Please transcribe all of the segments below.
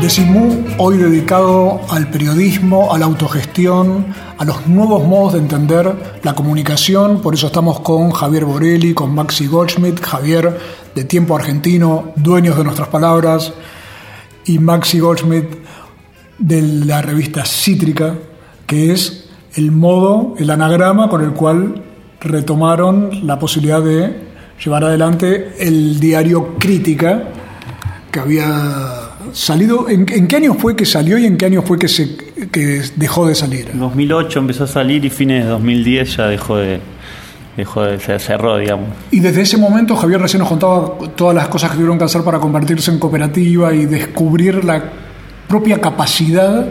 Decimú, hoy dedicado al periodismo, a la autogestión, a los nuevos modos de entender la comunicación. Por eso estamos con Javier Borelli, con Maxi Goldschmidt, Javier de Tiempo Argentino, dueños de nuestras palabras, y Maxi Goldschmidt de la revista Cítrica, que es el modo, el anagrama con el cual retomaron la posibilidad de llevar adelante el diario Crítica, que había salido. ¿en, qué año fue que salió y en qué año fue que, se, que dejó de salir? En 2008 empezó a salir y fines de 2010 ya dejó de. Dejó de, se cerró, digamos. Y desde ese momento Javier recién nos contaba todas las cosas que tuvieron que hacer para convertirse en cooperativa y descubrir la propia capacidad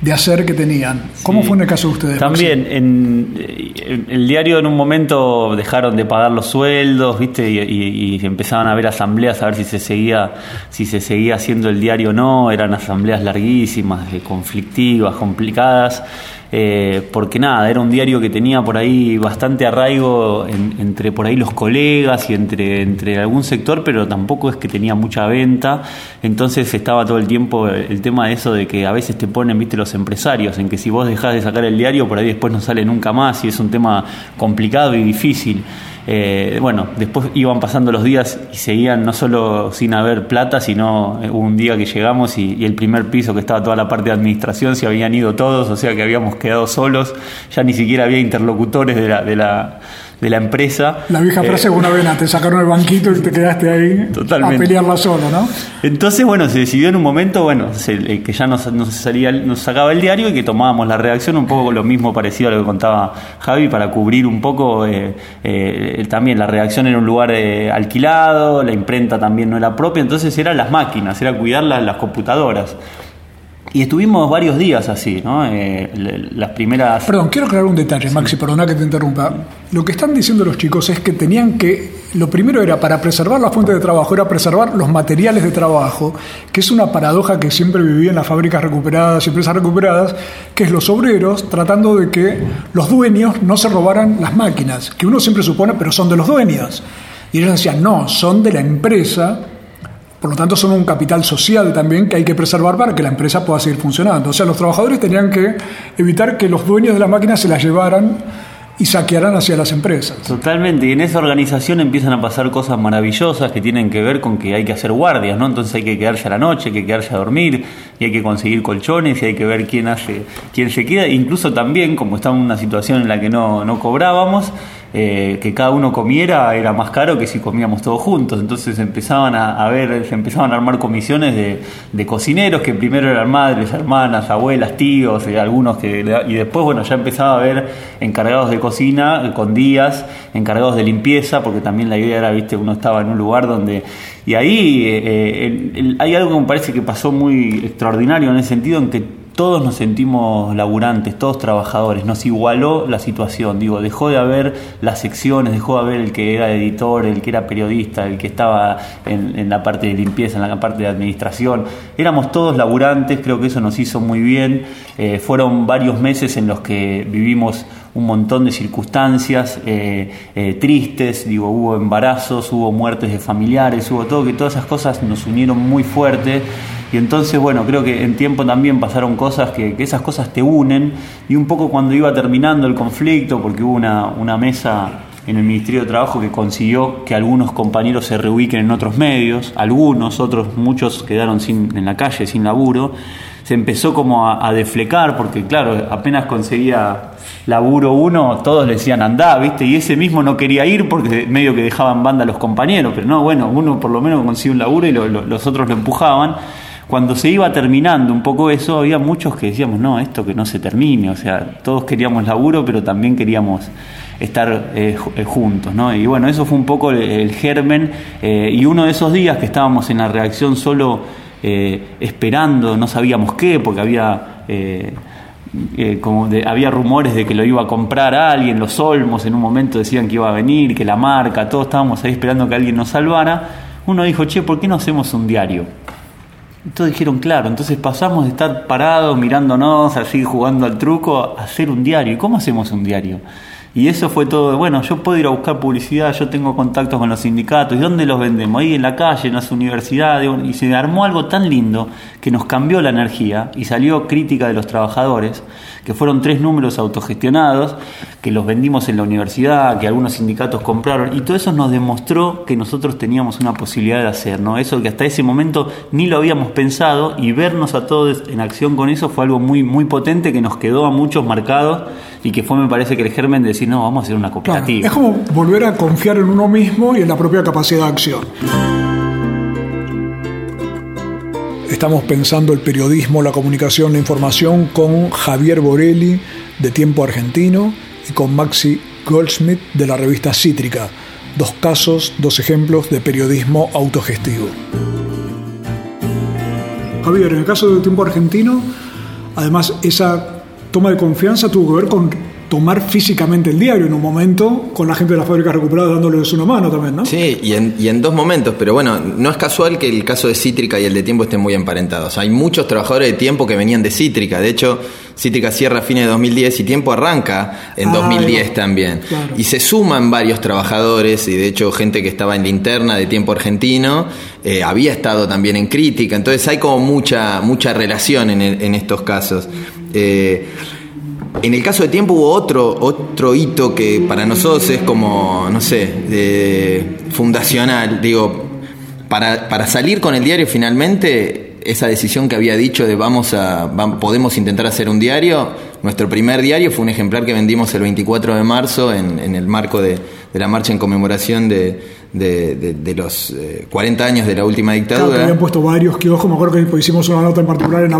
de hacer que tenían. ¿Cómo fue en el caso de ustedes? También, en, el diario en un momento dejaron de pagar los sueldos, ¿viste? Y, empezaban a haber asambleas a ver si se seguía si se seguía haciendo el diario o no, eran asambleas larguísimas, conflictivas, complicadas. Eh, porque nada, era un diario que tenía por ahí bastante arraigo entre por ahí los colegas y entre, entre algún sector, pero tampoco es que tenía mucha venta, entonces estaba todo el tiempo el tema de eso de que a veces te ponen, viste, los empresarios, en que si vos dejás de sacar el diario, por ahí después no sale nunca más y es un tema complicado y difícil. Eh, bueno, después iban pasando los días y seguían no solo sin haber plata, sino eh, un día que llegamos y, el primer piso que estaba toda la parte de administración se habían ido todos, o sea que habíamos quedado solos, ya ni siquiera había interlocutores de la, de la de la empresa. La vieja frase eh, una vena, te sacaron el banquito y te quedaste ahí a pelearla solo, ¿no? Entonces, bueno, se decidió en un momento, bueno, eh, que ya nos, salía, nos sacaba el diario y que tomábamos la redacción un poco lo mismo parecido a lo que contaba Javi para cubrir un poco eh, también la redacción en un lugar alquilado, la imprenta también no era propia, entonces eran las máquinas, era cuidar las computadoras. Y estuvimos varios días así, ¿no? Eh, las primeras... Perdón, quiero aclarar un detalle, Maxi, perdona que te interrumpa. Lo que están diciendo los chicos es que tenían que... Lo primero era, para preservar la fuente de trabajo, era preservar los materiales de trabajo, que es una paradoja que siempre vivía en las fábricas recuperadas y empresas recuperadas, que es los obreros tratando de que los dueños no se robaran las máquinas, que uno siempre supone, pero son de los dueños. Y ellos decían, no, son de la empresa por lo tanto, son un capital social también que hay que preservar para que la empresa pueda seguir funcionando. O sea, los trabajadores tenían que evitar que los dueños de la máquina se las llevaran y saquearan hacia las empresas. Totalmente, y en esa organización empiezan a pasar cosas maravillosas que tienen que ver con que hay que hacer guardias, ¿no? Entonces hay que quedarse a la noche, hay que quedarse a dormir, y hay que conseguir colchones, y hay que ver quién hace, quién se queda, incluso también, como estamos en una situación en la que no, no cobrábamos, eh, que cada uno comiera era más caro que si comíamos todos juntos. Entonces empezaban a, ver, se empezaban a armar comisiones de, cocineros que primero eran madres, hermanas, abuelas, tíos, eh, algunos que y después bueno ya empezaba a haber encargados de cocina eh, con días, encargados de limpieza, porque también la idea era, viste, uno estaba en un lugar donde y ahí hay algo que me parece que pasó muy extraordinario en el sentido en que todos nos sentimos laburantes, todos trabajadores, nos igualó la situación, digo, dejó de haber las secciones, dejó de haber el que era editor, el que era periodista, el que estaba en, la parte de limpieza, en la parte de administración, éramos todos laburantes, creo que eso nos hizo muy bien, eh, fueron varios meses en los que vivimos un montón de circunstancias eh, eh, tristes, digo, hubo embarazos, hubo muertes de familiares, hubo todo, que todas esas cosas nos unieron muy fuerte y entonces, bueno, creo que en tiempo también pasaron cosas que, esas cosas te unen. Y un poco cuando iba terminando el conflicto, porque hubo una, una mesa en el Ministerio de Trabajo que consiguió que algunos compañeros se reubiquen en otros medios, algunos, otros, muchos quedaron sin, en la calle, sin laburo, se empezó como a, deflecar, porque claro, apenas conseguía laburo uno, todos le decían andá, ¿viste? Y ese mismo no quería ir porque medio que dejaban banda a los compañeros, pero no, bueno, uno por lo menos consiguió un laburo y los otros lo empujaban cuando se iba terminando un poco eso, había muchos que decíamos, no, esto que no se termine, o sea, todos queríamos laburo, pero también queríamos estar eh, eh, juntos, ¿no? Y bueno, eso fue un poco el, germen, eh, y uno de esos días que estábamos en la reacción solo esperando, no sabíamos qué, porque había... Había rumores de que lo iba a comprar alguien, los Olmos en un momento decían que iba a venir, que la marca, todos estábamos ahí esperando que alguien nos salvara. Uno dijo, che, ¿por qué no hacemos un diario? Todos dijeron, claro, entonces pasamos de estar parados mirándonos, así jugando al truco, a hacer un diario. ¿Y cómo hacemos un diario? Y eso fue todo, bueno, yo puedo ir a buscar publicidad, yo tengo contactos con los sindicatos, ¿y dónde los vendemos? Ahí en la calle, en las universidades, y se armó algo tan lindo que nos cambió la energía y salió crítica de los trabajadores, que fueron tres números autogestionados, que los vendimos en la universidad, que algunos sindicatos compraron, y todo eso nos demostró que nosotros teníamos una posibilidad de hacer, ¿no? Eso que hasta ese momento ni lo habíamos pensado y vernos a todos en acción con eso fue algo muy, muy potente que nos quedó a muchos marcados y que fue, me parece, que el germen de decir, no, vamos a hacer una cooperativa. es como volver a confiar en uno mismo y en la propia capacidad de acción. Estamos pensando el periodismo, la comunicación, la información con Javier Borelli de Tiempo Argentino y con Maxi Goldschmidt de la revista Cítrica. Dos casos, dos ejemplos de periodismo autogestivo. Javier, en el caso de Tiempo Argentino, además esa toma de confianza tuvo que ver con tomar físicamente el diario en un momento con la gente de la fábrica recuperada dándoles una mano también, ¿no? Sí, y en, y en dos momentos, pero bueno, no es casual que el caso de Cítrica y el de Tiempo estén muy emparentados. Hay muchos trabajadores de Tiempo que venían de Cítrica, de hecho, Cítrica cierra a fines de 2010 y Tiempo arranca en 2010 ah, también. Y se suman varios trabajadores, y de hecho gente que estaba en la interna de Tiempo Argentino, eh, había estado también en crítica, entonces hay como mucha, mucha relación en, en estos casos. Eh, en el caso de tiempo hubo otro, otro hito que para nosotros es como, no sé, fundacional. Digo, para, para, salir con el diario finalmente, esa decisión que había dicho de vamos a, podemos intentar hacer un diario, nuestro primer diario fue un ejemplar que vendimos el 24 de marzo en, en el marco de, de la marcha en conmemoración de, de, los 40 eh, años de la última dictadura. Claro, habían puesto varios kioscos, me acuerdo que hicimos una nota en particular en la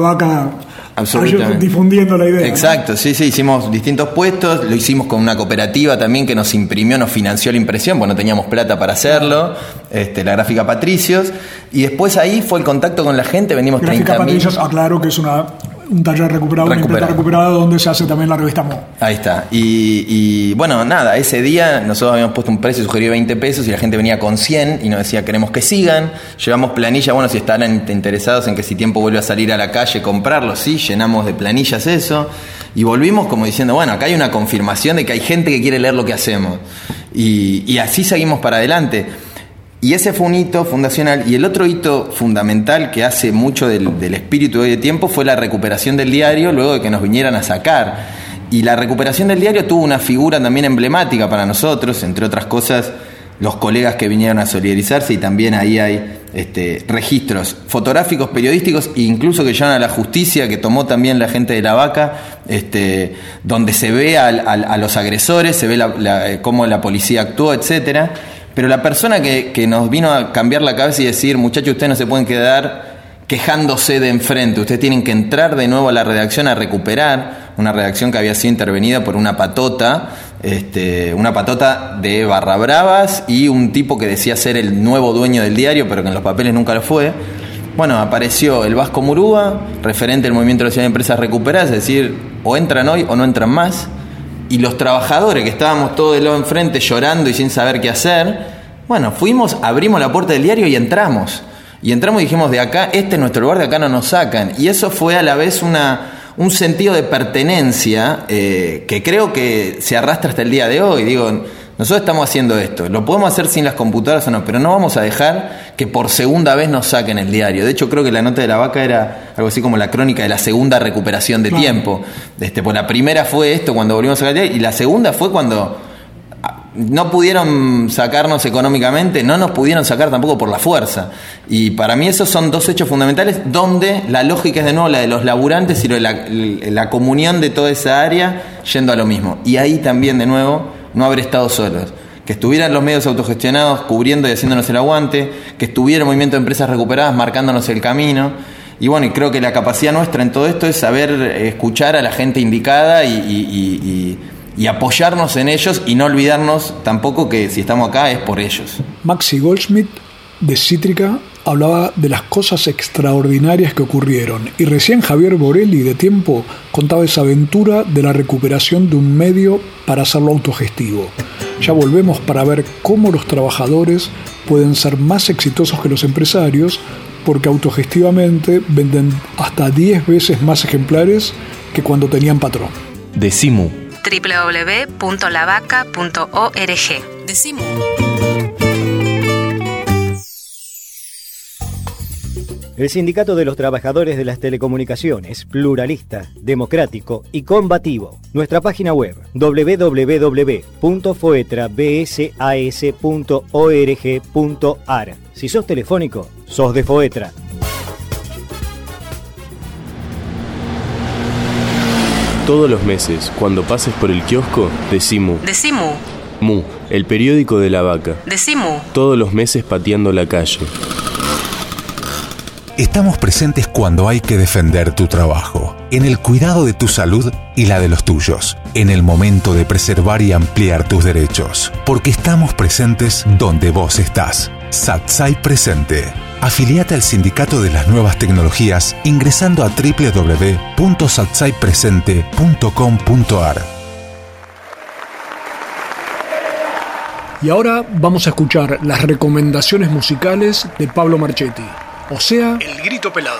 vaca difundiendo la idea. Exacto, sí, sí, hicimos distintos puestos, lo hicimos con una cooperativa también que nos imprimió, nos financió la impresión, porque no teníamos plata para hacerlo, este, la gráfica Patricios, y después ahí fue el contacto con la gente, vendimos 30 Gráfica Patricios, aclaro que es una un taller recuperado, una imprenta recuperada donde se hace también la revista Mo. Ahí está. Y, bueno, nada, ese día nosotros habíamos puesto un precio sugerido 20 pesos y la gente venía con 100 y nos decía queremos que sigan. Llevamos planilla, bueno, si están interesados en que si tiempo vuelve a salir a la calle comprarlo, sí, llenamos de planillas eso. Y volvimos como diciendo, bueno, acá hay una confirmación de que hay gente que quiere leer lo que hacemos. Y, y así seguimos para adelante. Y ese fue un hito fundacional. Y el otro hito fundamental que hace mucho del, espíritu de tiempo fue la recuperación del diario luego de que nos vinieran a sacar. Y la recuperación del diario tuvo una figura también emblemática para nosotros, entre otras cosas, los colegas que vinieron a solidarizarse y también ahí hay este, registros fotográficos, periodísticos e incluso que llevan a la justicia, que tomó también la gente de la vaca, este, donde se ve a, los agresores, se ve cómo la policía actuó, etcétera. Pero la persona que, que nos vino a cambiar la cabeza y decir, muchachos, ustedes no se pueden quedar quejándose de enfrente, ustedes tienen que entrar de nuevo a la redacción a recuperar una redacción que había sido intervenida por una patota, este, una patota de barra bravas y un tipo que decía ser el nuevo dueño del diario, pero que en los papeles nunca lo fue. Bueno, apareció el Vasco Murúa, referente del movimiento ciudad de empresas recuperadas, es decir, o entran hoy o no entran más y los trabajadores que estábamos todos de lado enfrente llorando y sin saber qué hacer, bueno, fuimos, abrimos la puerta del diario y entramos. Y entramos y dijimos, de acá, este es nuestro lugar, de acá no nos sacan. Y eso fue a la vez una, un sentido de pertenencia eh, que creo que se arrastra hasta el día de hoy. Digo, nosotros estamos haciendo esto, lo podemos hacer sin las computadoras o no, pero no vamos a dejar que por segunda vez nos saquen el diario. De hecho, creo que la nota de la vaca era algo así como la crónica de la segunda recuperación de tiempo. Este, pues la primera fue esto cuando volvimos a sacar el diario y la segunda fue cuando ah, no pudieron sacarnos económicamente, no nos pudieron sacar tampoco por la fuerza. Y para mí esos son dos hechos fundamentales donde la lógica es de nuevo la de los laburantes y la, la comunión de toda esa área yendo a lo mismo. Y ahí también de nuevo no haber estado solos. Que estuvieran los medios autogestionados cubriendo y haciéndonos el aguante, que estuviera el movimiento de empresas recuperadas marcándonos el camino. Y bueno, y creo que la capacidad nuestra en todo esto es saber escuchar a la gente indicada y, apoyarnos en ellos y no olvidarnos tampoco que si estamos acá es por ellos. Maxi Goldschmidt de Cítrica hablaba de las cosas extraordinarias que ocurrieron y recién Javier Borelli de tiempo contaba esa aventura de la recuperación de un medio para hacerlo autogestivo. Ya volvemos para ver cómo los trabajadores pueden ser más exitosos que los empresarios porque autogestivamente venden hasta 10 veces más ejemplares que cuando tenían patrón. Decimu. www.lavaca.org. Decimu. El Sindicato de los Trabajadores de las Telecomunicaciones, pluralista, democrático y combativo. Nuestra página web www.foetrabsas.org.ar. Si sos telefónico, sos de Foetra. Todos los meses, cuando pases por el kiosco, Decimu. Decimu. Mu, el periódico de la vaca. Decimu. Todos los meses pateando la calle. Estamos presentes cuando hay que defender tu trabajo, en el cuidado de tu salud y la de los tuyos, en el momento de preservar y ampliar tus derechos, porque estamos presentes donde vos estás. Satsai Presente. Afiliate al Sindicato de las Nuevas Tecnologías ingresando a www.satsaipresente.com.ar. Y ahora vamos a escuchar las recomendaciones musicales de Pablo Marchetti. O sea, el grito pelado.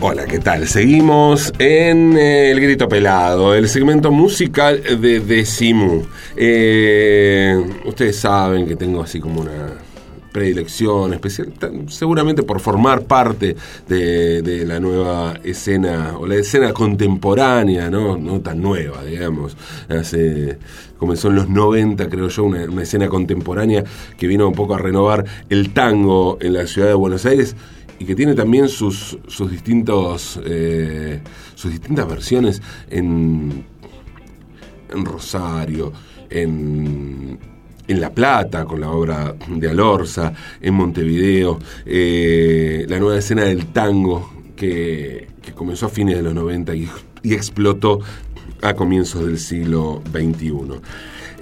Hola, ¿qué tal? Seguimos en eh, El Grito Pelado, el segmento musical de Decimu. Eh, ustedes saben que tengo así como una predilección especial, seguramente por formar parte de, la nueva escena, o la escena contemporánea, ¿no? Tan nueva, digamos. Hace, comenzó en los 90, creo yo, una, escena contemporánea que vino un poco a renovar el tango en la ciudad de Buenos Aires y que tiene también sus, distintos eh, sus distintas versiones en Rosario, en, en La Plata, con la obra de Alorza, en Montevideo, eh, la nueva escena del tango que, que comenzó a fines de los 90 y, explotó a comienzos del siglo XXI.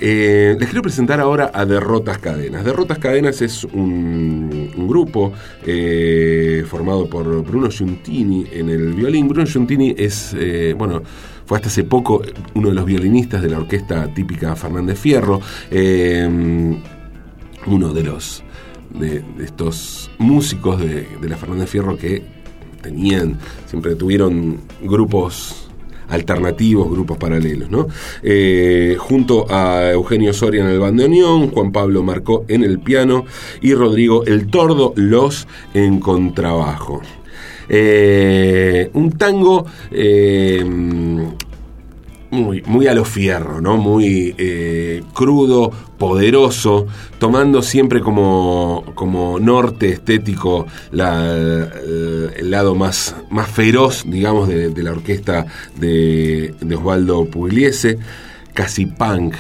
Eh, les quiero presentar ahora a Derrotas Cadenas. Derrotas Cadenas es un, grupo eh, formado por Bruno Giuntini en el violín. Bruno Giuntini es, bueno, fue hasta hace poco uno de los violinistas de la orquesta típica Fernández Fierro. eh, uno de los de, de estos músicos de, de la Fernández Fierro que tenían, siempre tuvieron grupos alternativos, grupos paralelos, ¿no? Eh, junto a Eugenio Soria en el bandoneón, Juan Pablo Marcó en el piano y Rodrigo El Tordo Los en contrabajo. Eh, un tango eh, muy, muy a lo fierro, ¿no? Muy eh, crudo, poderoso, tomando siempre como, como norte estético el, lado más, más feroz, digamos, de, de la orquesta de, de Osvaldo Pugliese, casi punk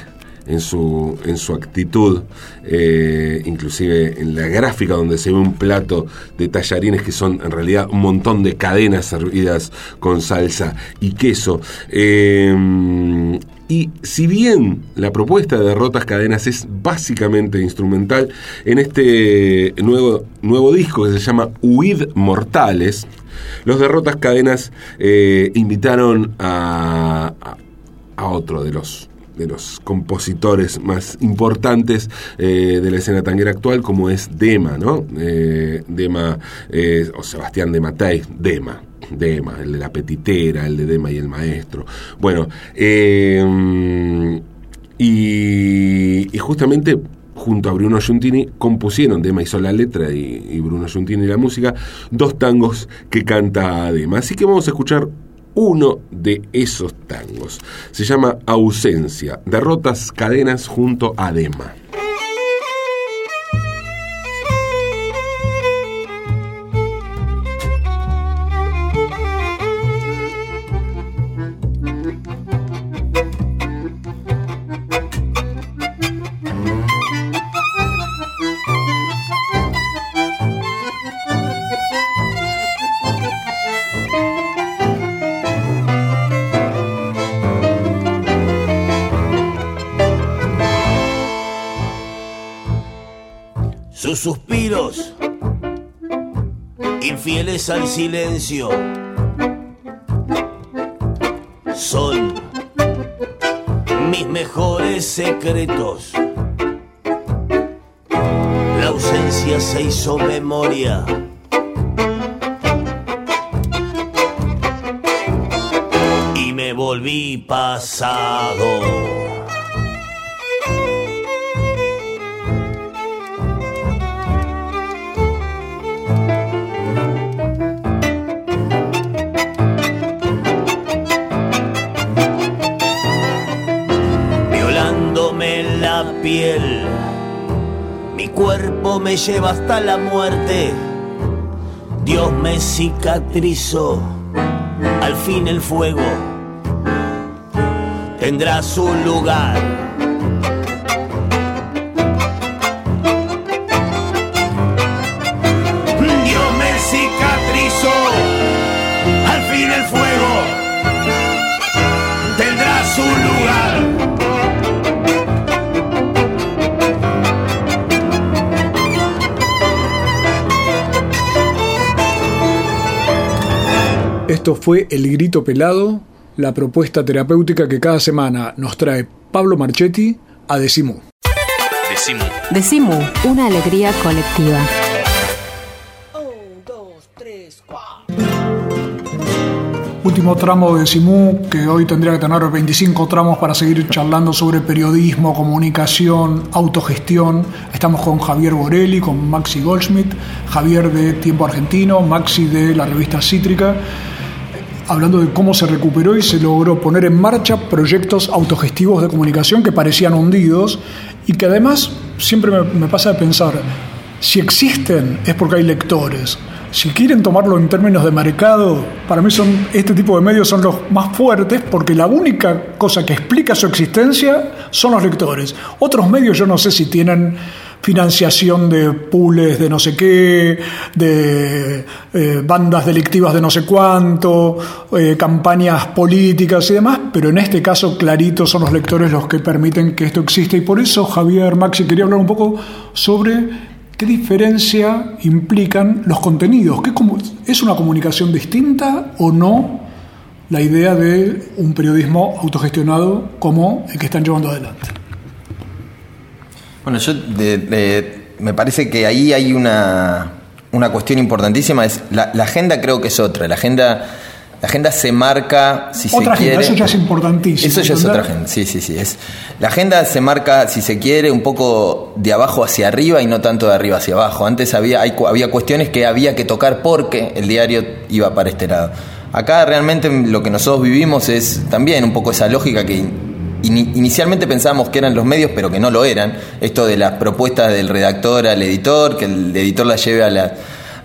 en su, en su actitud, eh, inclusive en la gráfica donde se ve un plato de tallarines que son en realidad un montón de cadenas servidas con salsa y queso. Eh, y si bien la propuesta de Derrotas Cadenas es básicamente instrumental, en este nuevo, nuevo disco que se llama Huid Mortales, los Derrotas Cadenas eh, invitaron a- a otro de los de los compositores más importantes eh, de la escena tanguera actual, como es Dema, ¿no? Eh, Dema, eh, o Sebastián de Matei, Dema. Dema, el de la petitera, el de Dema y el maestro. Bueno, y, y justamente junto a Bruno Giuntini compusieron, Dema hizo la letra y, y Bruno Giuntini la música, dos tangos que canta Dema. Así que vamos a escuchar uno de esos tangos. Se llama Ausencia, derrotas cadenas junto a Dema. Sus suspiros, infieles al silencio, son mis mejores secretos. La ausencia se hizo memoria. Y me volví pasado. Me lleva hasta la muerte. Dios me cicatrizó, al fin el fuego tendrá su lugar. Esto fue El Grito Pelado, la propuesta terapéutica que cada semana nos trae Pablo Marchetti a Decimú. Decimu. Decimu, una alegría colectiva. Último tramo de Decimú, que hoy tendría que tener 25 tramos para seguir charlando sobre periodismo, comunicación, autogestión. Estamos con Javier Borelli, con Maxi Goldschmidt, Javier de Tiempo Argentino, Maxi de la revista Cítrica hablando de cómo se recuperó y se logró poner en marcha proyectos autogestivos de comunicación que parecían hundidos y que además siempre me, pasa de pensar, si existen es porque hay lectores. Si quieren tomarlo en términos de mercado, para mí son este tipo de medios son los más fuertes porque la única cosa que explica su existencia son los lectores. Otros medios yo no sé si tienen financiación de pools de no sé qué, de eh, bandas delictivas de no sé cuánto, eh, campañas políticas y demás, pero en este caso clarito son los lectores los que permiten que esto exista y por eso Javier Maxi quería hablar un poco sobre qué diferencia implican los contenidos, ¿Qué ¿es una comunicación distinta o no la idea de un periodismo autogestionado como el que están llevando adelante? Bueno, yo de, de, me parece que ahí hay una, una cuestión importantísima. Es la, la, agenda creo que es otra. La agenda, la agenda se marca, si otra se agenda, quiere. Eso ya es importantísimo. Eso ya es otra agenda, sí, sí, sí. Es, la agenda se marca, si se quiere, un poco de abajo hacia arriba y no tanto de arriba hacia abajo. Antes había, hay, había cuestiones que había que tocar porque el diario iba para este lado. Acá realmente lo que nosotros vivimos es también un poco esa lógica que inicialmente pensábamos que eran los medios, pero que no lo eran. Esto de las propuestas del redactor al editor, que el editor las lleve a, la,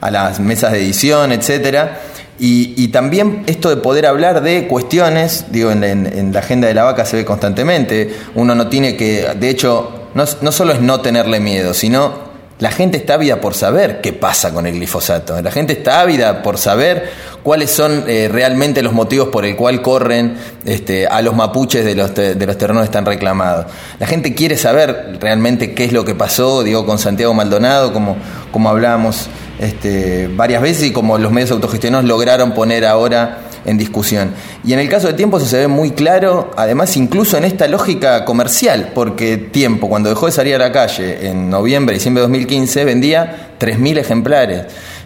a las mesas de edición, etcétera. Y, también esto de poder hablar de cuestiones, digo, en, en, en, la agenda de la vaca se ve constantemente. Uno no tiene que, de hecho, no solo es no tenerle miedo, sino la gente está ávida por saber qué pasa con el glifosato. La gente está ávida por saber cuáles son eh, realmente los motivos por el cual corren este, a los mapuches de los, terrenos que están reclamados. La gente quiere saber realmente qué es lo que pasó, digo, con Santiago Maldonado, como, como hablábamos este, varias veces y como los medios autogestionados lograron poner ahora en discusión. Y en el caso de Tiempo eso se ve muy claro, además incluso en esta lógica comercial, porque Tiempo, cuando dejó de salir a la calle en noviembre, diciembre de 2015, vendía 3.000 ejemplares.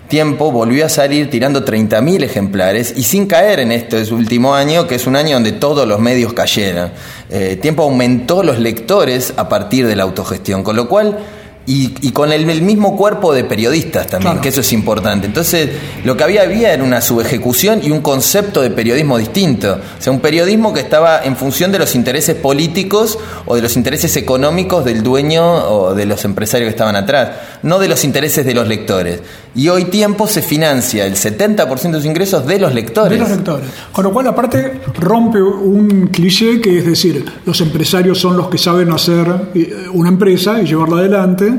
Tiempo volvió a salir tirando 30.000 ejemplares y sin caer en este último año, que es un año donde todos los medios cayeron. Eh, Tiempo aumentó los lectores a partir de la autogestión, con lo cual y, y, con el, el, mismo cuerpo de periodistas también, claro. que eso es importante. Entonces, lo que había había era una subejecución y un concepto de periodismo distinto. O sea, un periodismo que estaba en función de los intereses políticos o de los intereses económicos del dueño o de los empresarios que estaban atrás, no de los intereses de los lectores. Y hoy tiempo se financia el 70% de sus ingresos de los lectores. De los lectores. Con lo cual, aparte, rompe un cliché que es decir, los empresarios son los que saben hacer una empresa y llevarla adelante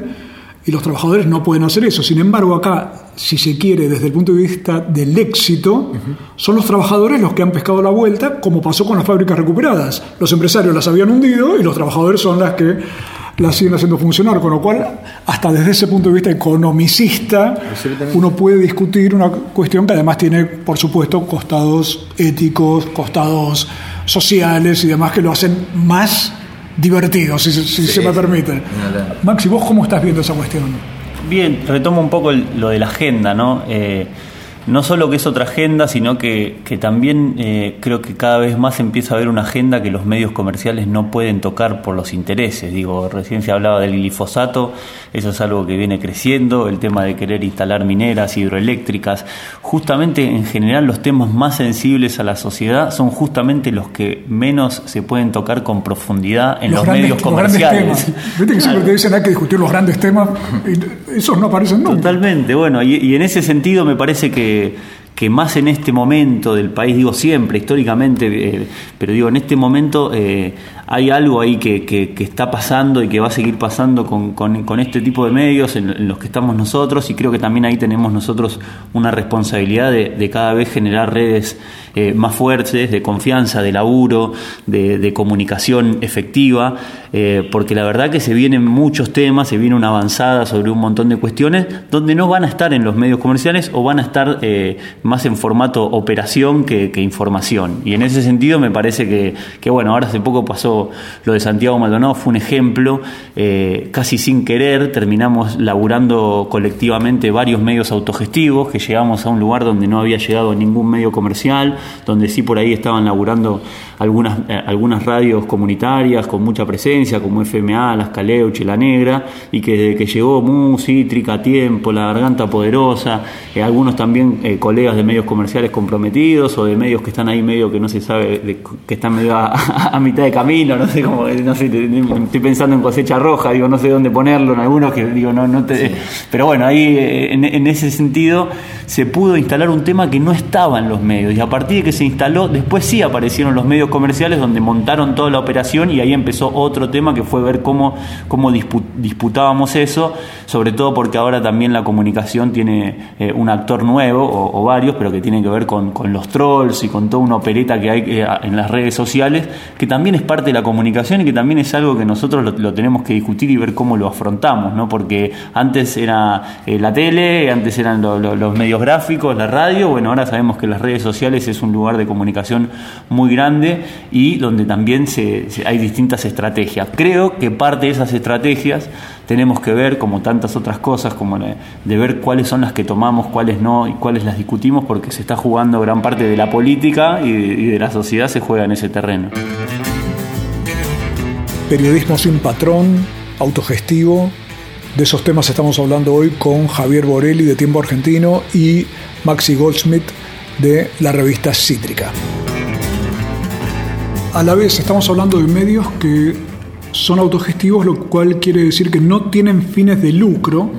y los trabajadores no pueden hacer eso. Sin embargo, acá, si se quiere, desde el punto de vista del éxito, uh -huh. son los trabajadores los que han pescado la vuelta, como pasó con las fábricas recuperadas. Los empresarios las habían hundido y los trabajadores son las que la siguen haciendo funcionar, con lo cual, hasta desde ese punto de vista economicista, uno puede discutir una cuestión que además tiene, por supuesto, costados éticos, costados sociales y demás que lo hacen más divertido, si, si se me permite. Maxi, ¿vos cómo estás viendo esa cuestión? Bien, retomo un poco lo de la agenda, ¿no? Eh, no solo que es otra agenda, sino que, que también eh, creo que cada vez más empieza a haber una agenda que los medios comerciales no pueden tocar por los intereses. Digo, recién se hablaba del glifosato, eso es algo que viene creciendo, el tema de querer instalar mineras hidroeléctricas. Justamente en general los temas más sensibles a la sociedad son justamente los que menos se pueden tocar con profundidad en los, medios comerciales. Los temas. Viste que siempre te dicen hay que discutir los grandes temas, y esos no aparecen nunca. Totalmente, bueno, y, y en ese sentido me parece que porque que, más en este momento del país, digo siempre, históricamente, eh, pero digo, en este momento eh, hay algo ahí que, que, está pasando y que va a seguir pasando con, con, este tipo de medios en, los que estamos nosotros y creo que también ahí tenemos nosotros una responsabilidad de, cada vez generar redes eh, más fuertes, de confianza, de laburo, de, comunicación efectiva, porque la verdad que se vienen muchos temas, se viene una avanzada sobre un montón de cuestiones donde no van a estar en los medios comerciales o van a estar más en formato operación que, información. Y en ese sentido me parece que, bueno, ahora hace poco pasó lo de Santiago Maldonado fue un ejemplo, eh, casi sin querer terminamos laburando colectivamente varios medios autogestivos, que llegamos a un lugar donde no había llegado ningún medio comercial, donde sí por ahí estaban laburando algunas, eh, algunas radios comunitarias con mucha presencia, como FMA, Las Caleuche, La Negra, y que desde que llegó Mu, Cítrica, Tiempo, La Garganta Poderosa, eh, algunos también colegas de medios comerciales comprometidos o de medios que están ahí medio que no se sabe, que están medio a mitad de camino, no sé cómo, no sé, estoy pensando en cosecha roja, digo, no sé dónde ponerlo, en algunos que digo, no, no te. Pero bueno, ahí eh, en, ese sentido se pudo instalar un tema que no estaba en los medios. Y a partir de que se instaló, después sí aparecieron los medios comerciales donde montaron toda la operación y ahí empezó otro tema que fue ver cómo, cómo disputábamos eso, sobre todo porque ahora también la comunicación tiene eh, un actor nuevo, o, varios, pero que tiene que ver con, con los trolls y con toda una opereta que hay eh, en las redes sociales, que también es parte la comunicación y que también es algo que nosotros lo, tenemos que discutir y ver cómo lo afrontamos, ¿no? Porque antes era eh, la tele, antes eran los medios gráficos, la radio, bueno, ahora sabemos que las redes sociales es un lugar de comunicación muy grande y donde también se, hay distintas estrategias. Creo que parte de esas estrategias tenemos que ver, como tantas otras cosas, como de, ver cuáles son las que tomamos, cuáles no y cuáles las discutimos, porque se está jugando gran parte de la política y de la sociedad se juega en ese terreno periodismo sin patrón, autogestivo. De esos temas estamos hablando hoy con Javier Borelli de Tiempo Argentino y Maxi Goldsmith de la revista Cítrica. A la vez estamos hablando de medios que son autogestivos, lo cual quiere decir que no tienen fines de lucro,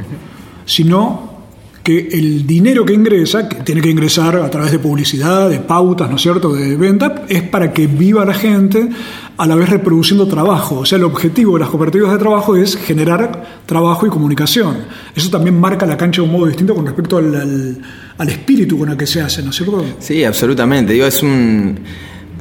sino que el dinero que ingresa, que tiene que ingresar a través de publicidad, de pautas, ¿no es cierto?, de venta, es para que viva la gente a la vez reproduciendo trabajo. O sea, el objetivo de las cooperativas de trabajo es generar trabajo y comunicación. Eso también marca la cancha de un modo distinto con respecto al, espíritu con el que se hace, ¿no es cierto? Sí, absolutamente. Digo, es un...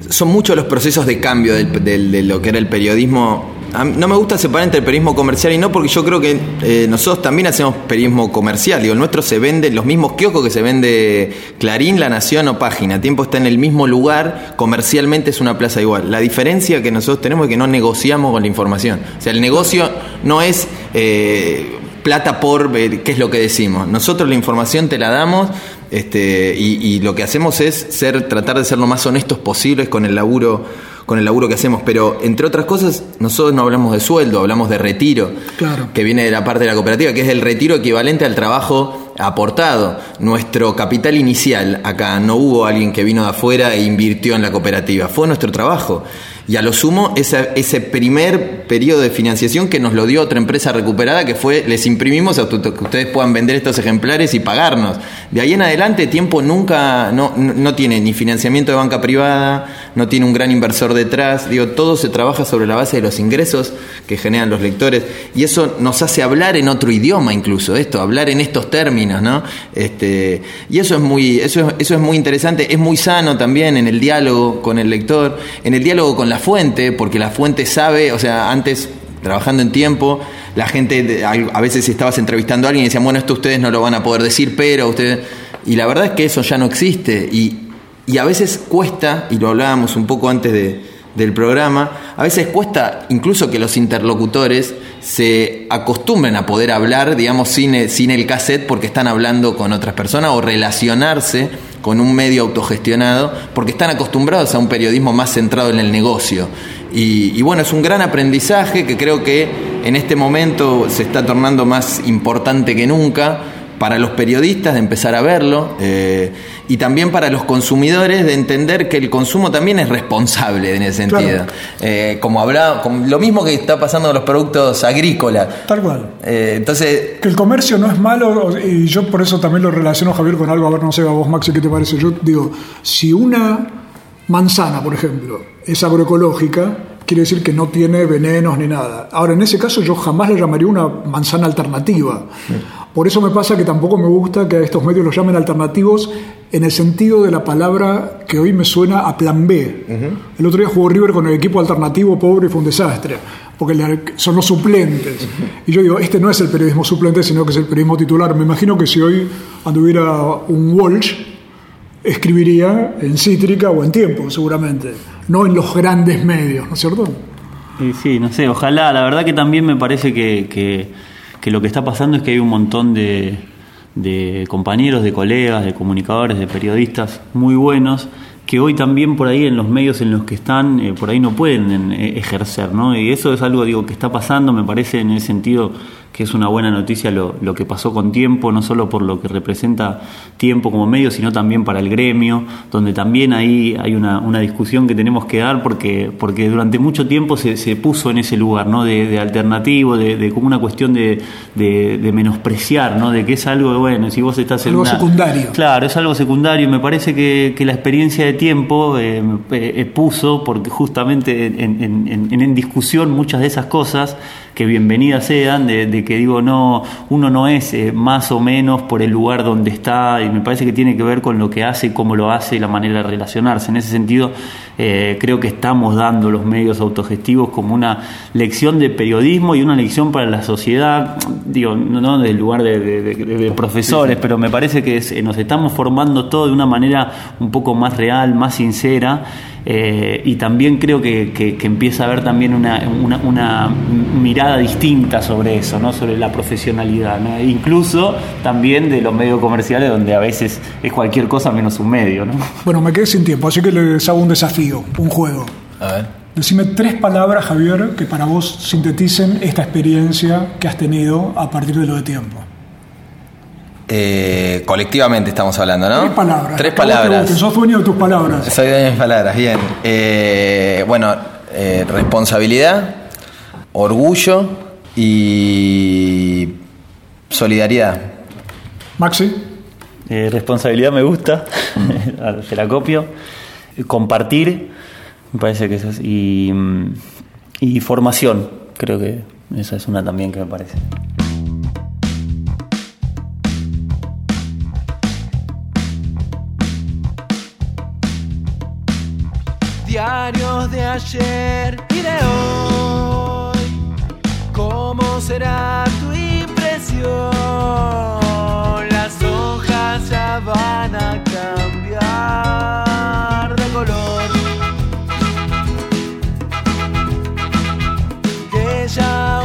Son muchos los procesos de cambio de lo que era el periodismo no me gusta separar entre periodismo comercial y no, porque yo creo que eh, nosotros también hacemos periodismo comercial. Digo, el nuestro se vende en los mismos kioscos que se vende Clarín, La Nación o Página. Tiempo está en el mismo lugar, comercialmente es una plaza igual. La diferencia que nosotros tenemos es que no negociamos con la información. O sea, el negocio no es eh, plata por eh, qué es lo que decimos. Nosotros la información te la damos este, y, y lo que hacemos es ser, tratar de ser lo más honestos posibles con el laburo con el laburo que hacemos, pero entre otras cosas, nosotros no hablamos de sueldo, hablamos de retiro, claro. que viene de la parte de la cooperativa, que es el retiro equivalente al trabajo aportado. Nuestro capital inicial, acá no hubo alguien que vino de afuera e invirtió en la cooperativa, fue nuestro trabajo y a lo sumo ese, ese primer periodo de financiación que nos lo dio otra empresa recuperada que fue les imprimimos a que ustedes puedan vender estos ejemplares y pagarnos. De ahí en adelante tiempo nunca no, no tiene ni financiamiento de banca privada, no tiene un gran inversor detrás, digo, todo se trabaja sobre la base de los ingresos que generan los lectores y eso nos hace hablar en otro idioma incluso, esto, hablar en estos términos, ¿no? Este, y eso es muy eso eso es muy interesante, es muy sano también en el diálogo con el lector, en el diálogo con la fuente, porque la fuente sabe, o sea, antes trabajando en tiempo, la gente, a veces estabas entrevistando a alguien y decían, bueno, esto ustedes no lo van a poder decir, pero ustedes... Y la verdad es que eso ya no existe. Y, y a veces cuesta, y lo hablábamos un poco antes de- del programa, a veces cuesta incluso que los interlocutores se acostumbren a poder hablar, digamos, sin el, sin el cassette porque están hablando con otras personas o relacionarse con un medio autogestionado porque están acostumbrados a un periodismo más centrado en el negocio. Y, y bueno, es un gran aprendizaje que creo que en este momento se está tornando más importante que nunca para los periodistas de empezar a verlo eh, y también para los consumidores de entender que el consumo también es responsable en ese sentido. Claro. Eh, como hablaba, como lo mismo que está pasando con los productos agrícolas. Tal cual. Eh, entonces, Que el comercio no es malo, y yo por eso también lo relaciono, Javier, con algo, a ver, no sé, a vos, Maxi, ¿qué te parece? Yo digo, si una manzana, por ejemplo, es agroecológica, quiere decir que no tiene venenos ni nada. Ahora, en ese caso yo jamás le llamaría una manzana alternativa. Por eso me pasa que tampoco me gusta que a estos medios los llamen alternativos en el sentido de la palabra que hoy me suena a plan B. El otro día jugó River con el equipo alternativo pobre y fue un desastre, porque son los suplentes. Y yo digo, este no es el periodismo suplente, sino que es el periodismo titular. Me imagino que si hoy anduviera un Walsh, escribiría en Cítrica o en Tiempo, seguramente, no en los grandes medios, ¿no es cierto? Y sí, no sé, ojalá. La verdad que también me parece que, que- lo que está pasando es que hay un montón de, de compañeros, de colegas, de comunicadores, de periodistas muy buenos que hoy también por ahí en los medios en los que están, eh, por ahí no pueden eh, ejercer, ¿no? Y eso es algo, digo, que está pasando, me parece en ese sentido que es una buena noticia lo, lo que pasó con Tiempo, no solo por lo que representa Tiempo como medio, sino también para el gremio, donde también ahí hay una, una discusión que tenemos que dar porque, porque durante mucho tiempo se, se puso en ese lugar, ¿no? De, de alternativo, de, de como una cuestión de, de, menospreciar, ¿no? De que es algo, bueno, si vos estás en Algo una- secundario. Claro, es algo secundario y me parece que, que la experiencia de tiempo eh, eh, puso, porque justamente en, en- en- en discusión muchas de esas cosas, que bienvenidas sean, de, que digo, no, uno no es eh, más o menos por el lugar donde está y me parece que tiene que ver con lo que hace, cómo lo hace y la manera de relacionarse. En ese sentido, eh, creo que estamos dando los medios autogestivos como una lección de periodismo y una lección para la sociedad, digo, no, no del lugar de, de- de- de profesores, pero me parece que es- nos estamos formando todo de una manera un poco más real, más sincera. eh, y también creo que, que- que empieza a haber también una, una- una mirada distinta sobre eso, ¿no? sobre la profesionalidad, ¿no? incluso también de los medios comerciales donde a veces es cualquier cosa menos un medio. ¿no? Bueno, me quedé sin tiempo, así que les hago un desafío, un juego. a ver. Decime tres palabras, Javier, que para vos sinteticen esta experiencia que has tenido a partir de lo de tiempo. Eh, colectivamente estamos hablando, ¿no? Tres palabras. Tres Que palabras. gusten, sos dueño de tus palabras. Soy de mis palabras, bien. Eh, bueno, eh, responsabilidad, orgullo y solidaridad. Maxi. Eh, responsabilidad me gusta, se la copio. Compartir, me parece que eso es. Y, y formación, creo que esa es una también que me parece. Diarios de ayer y de hoy. ¿Cómo será tu impresión? Las hojas ya van a cambiar color. Ella hoy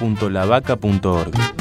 www.lavaca.org.